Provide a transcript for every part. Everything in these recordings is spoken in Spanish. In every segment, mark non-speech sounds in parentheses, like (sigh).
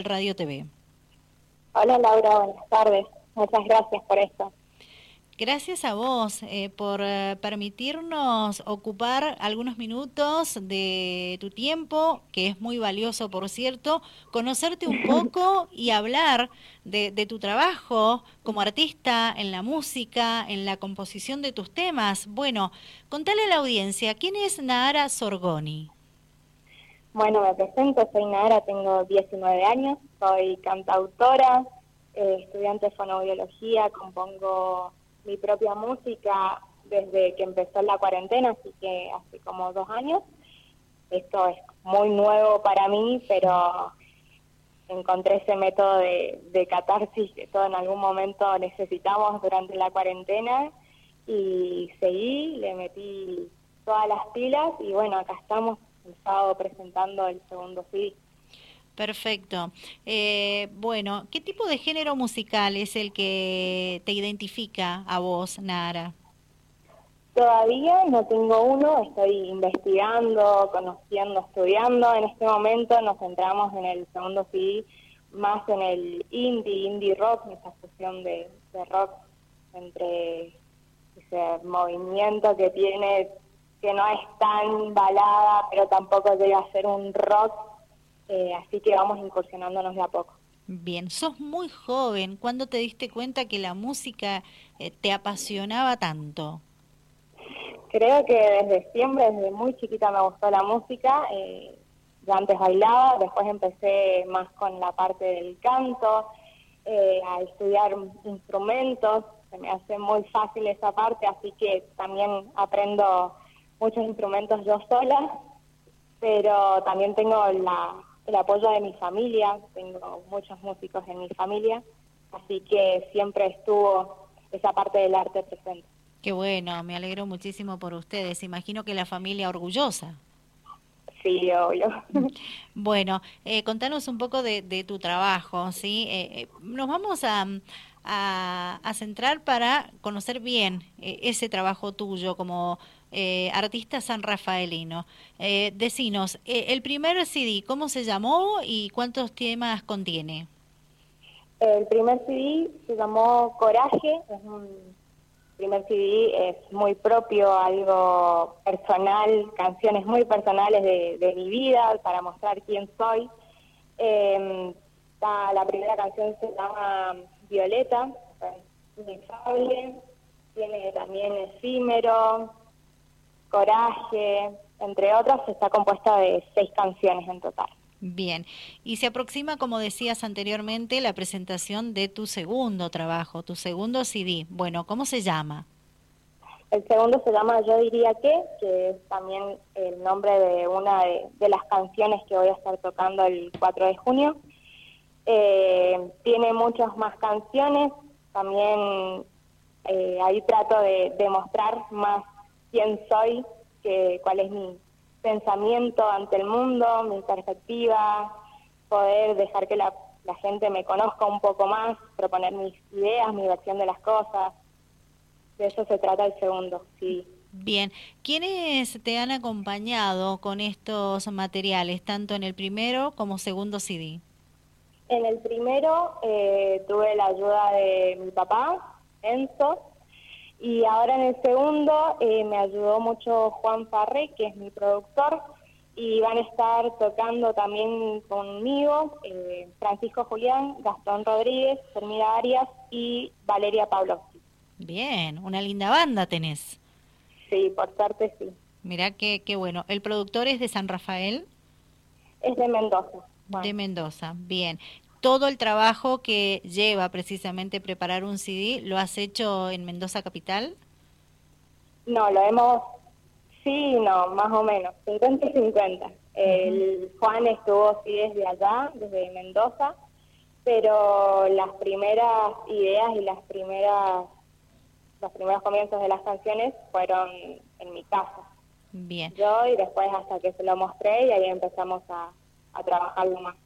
Radio TV. Hola Laura, buenas tardes. Muchas gracias por esto. Gracias a vos eh, por eh, permitirnos ocupar algunos minutos de tu tiempo, que es muy valioso, por cierto, conocerte un (laughs) poco y hablar de, de, tu trabajo como artista en la música, en la composición de tus temas. Bueno, contale a la audiencia, ¿quién es Nahara Sorgoni? Bueno, me presento, soy Nara, tengo 19 años, soy cantautora, eh, estudiante de fonobiología, compongo mi propia música desde que empezó la cuarentena, así que hace como dos años. Esto es muy nuevo para mí, pero encontré ese método de, de catarsis que todo en algún momento necesitamos durante la cuarentena y seguí, le metí todas las pilas y bueno, acá estamos el sábado presentando el segundo. Perfecto. Eh, bueno, ¿qué tipo de género musical es el que te identifica a vos, Nara? Todavía no tengo uno, estoy investigando, conociendo, estudiando. En este momento nos centramos en el segundo CD, más en el indie, indie rock, esa fusión de, de rock entre ese movimiento que tiene que no es tan balada, pero tampoco debe ser un rock, eh, así que vamos incursionándonos de a poco. Bien, sos muy joven. ¿Cuándo te diste cuenta que la música eh, te apasionaba tanto? Creo que desde siempre, desde muy chiquita me gustó la música. Eh, yo antes bailaba, después empecé más con la parte del canto, eh, a estudiar instrumentos. Se me hace muy fácil esa parte, así que también aprendo muchos instrumentos yo sola, pero también tengo la, el apoyo de mi familia, tengo muchos músicos en mi familia, así que siempre estuvo esa parte del arte presente. Qué bueno, me alegro muchísimo por ustedes. Imagino que la familia orgullosa. Sí, obvio. (laughs) Bueno, eh, contanos un poco de, de tu trabajo, ¿sí? Eh, nos vamos a, a, a, centrar para conocer bien eh, ese trabajo tuyo como eh, artista san rafaelino. Eh, decinos, eh, el primer CD, ¿cómo se llamó y cuántos temas contiene? El primer CD se llamó Coraje, es un primer CD, es muy propio, algo personal, canciones muy personales de, mi vida para mostrar quién soy. Eh, la primera canción se llama Violeta, inefable, tiene también efímero, coraje, entre otras, está compuesta de seis canciones en total. Bien, y se aproxima, como decías anteriormente, la presentación de tu segundo trabajo, tu segundo CD. Bueno, ¿cómo se llama? El segundo se llama Yo diría que, que es también el nombre de una de, de las canciones que voy a estar tocando el 4 de junio. Eh, tiene muchas más canciones, también eh, ahí trato de demostrar más quién soy, que, cuál es mi pensamiento ante el mundo, mi perspectiva, poder dejar que la, la gente me conozca un poco más, proponer mis ideas, mi versión de las cosas. De eso se trata el segundo, sí. Bien, ¿quiénes te han acompañado con estos materiales, tanto en el primero como segundo CD? En el primero eh, tuve la ayuda de mi papá, Enzo, y ahora en el segundo eh, me ayudó mucho Juan Farré, que es mi productor, y van a estar tocando también conmigo eh, Francisco Julián, Gastón Rodríguez, Fermida Arias y Valeria Pavlovsky. Bien, una linda banda tenés. Sí, por suerte sí. Mirá qué, qué bueno. ¿El productor es de San Rafael? Es de Mendoza. Bueno. De Mendoza, bien. Todo el trabajo que lleva precisamente preparar un CD, ¿lo has hecho en Mendoza Capital? No, lo hemos, sí, no, más o menos, 50 y 50. Uh -huh. El Juan estuvo sí desde allá, desde Mendoza, pero las primeras ideas y las primeras los primeros comienzos de las canciones fueron en mi casa. Bien. Yo y después hasta que se lo mostré y ahí empezamos a, a trabajarlo más.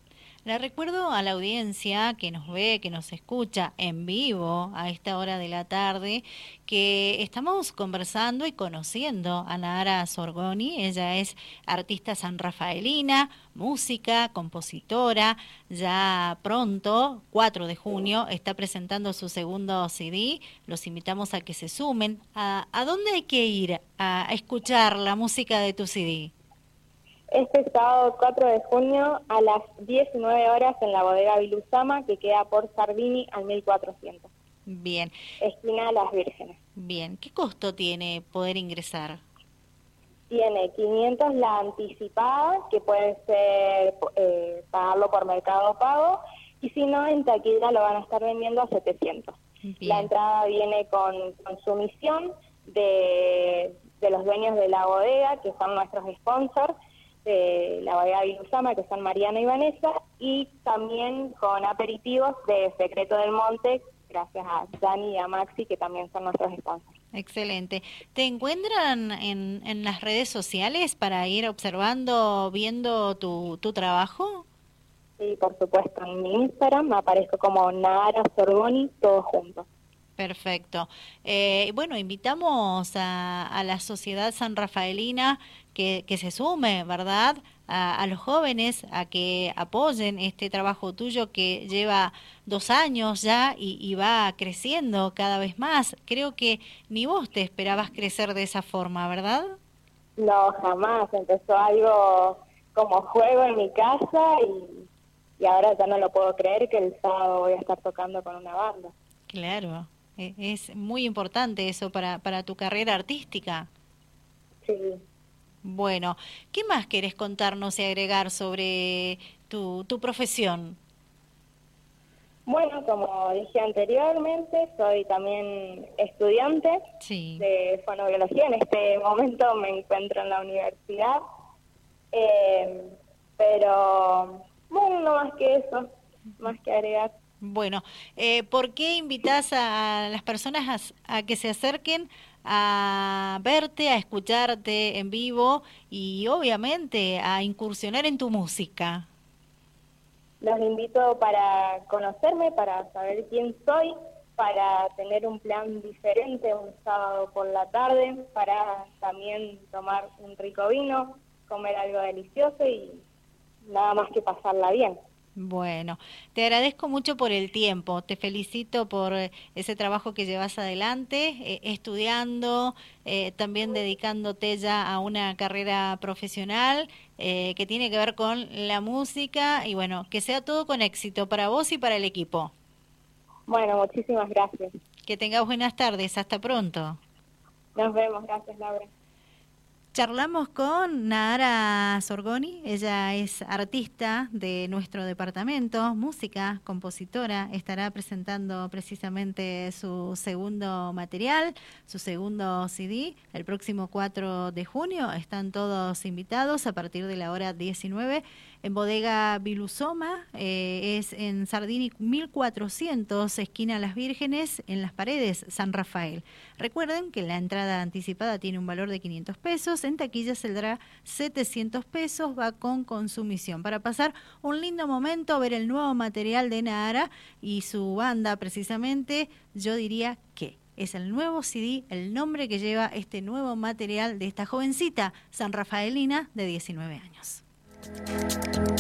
Le recuerdo a la audiencia que nos ve, que nos escucha en vivo a esta hora de la tarde, que estamos conversando y conociendo a Nara Sorgoni. Ella es artista sanrafaelina, música, compositora. Ya pronto, 4 de junio, está presentando su segundo CD. Los invitamos a que se sumen. ¿A, a dónde hay que ir a escuchar la música de tu CD? Este sábado 4 de junio a las 19 horas en la bodega Viluzama, que queda por Sardini al 1400. Bien. Esquina Las Vírgenes. Bien. ¿Qué costo tiene poder ingresar? Tiene 500 la anticipada, que puede ser eh, pagarlo por mercado pago, y si no, en taquilla lo van a estar vendiendo a 700. La entrada viene con consumición de, de los dueños de la bodega, que son nuestros sponsors, de la Bahía de Viluzama, que son Mariana y Vanessa, y también con aperitivos de Secreto del Monte, gracias a Dani y a Maxi, que también son nuestros sponsors. Excelente. ¿Te encuentran en, en las redes sociales para ir observando, viendo tu, tu trabajo? Sí, por supuesto. En mi Instagram me aparezco como Nara Sorboni, todos juntos. Perfecto. Eh, bueno, invitamos a, a, la sociedad san rafaelina que, que se sume, ¿verdad? A, a, los jóvenes a que apoyen este trabajo tuyo que lleva dos años ya y, y, va creciendo cada vez más. Creo que ni vos te esperabas crecer de esa forma, ¿verdad? No, jamás. Empezó algo como juego en mi casa y, y ahora ya no lo puedo creer que el sábado voy a estar tocando con una banda. Claro, es muy importante eso para, para tu carrera artística. Sí. Bueno, ¿qué más querés contarnos y agregar sobre tu, tu profesión? Bueno, como dije anteriormente, soy también estudiante sí. de fonobiología. En este (laughs) momento me encuentro en la universidad. Eh, pero, bueno, no más que eso, más que agregar. Bueno, eh, ¿por qué invitas a las personas a, a, que se acerquen a verte, a escucharte en vivo y obviamente a incursionar en tu música? Los invito para conocerme, para saber quién soy, para tener un plan diferente un sábado por la tarde, para también tomar un rico vino, comer algo delicioso y nada más que pasarla bien. Bueno, te agradezco mucho por el tiempo, te felicito por ese trabajo que llevas adelante, eh, estudiando, eh, también dedicándote ya a una carrera profesional eh, que tiene que ver con la música y bueno, que sea todo con éxito para vos y para el equipo. Bueno, muchísimas gracias. Que tengas buenas tardes, hasta pronto. Nos vemos, gracias Laura. Charlamos con Nara Sorgoni, ella es artista de nuestro departamento, música, compositora, estará presentando precisamente su segundo material, su segundo CD, el próximo 4 de junio. Están todos invitados a partir de la hora 19 en Bodega Viluzoma, eh, es en Sardini 1400, esquina Las Vírgenes, en las paredes San Rafael. Recuerden que la entrada anticipada tiene un valor de 500 pesos, en taquilla saldrá 700 pesos, va con consumición. Para pasar un lindo momento, ver el nuevo material de Nara y su banda precisamente, yo diría que es el nuevo CD, el nombre que lleva este nuevo material de esta jovencita San Rafaelina de 19 años. Música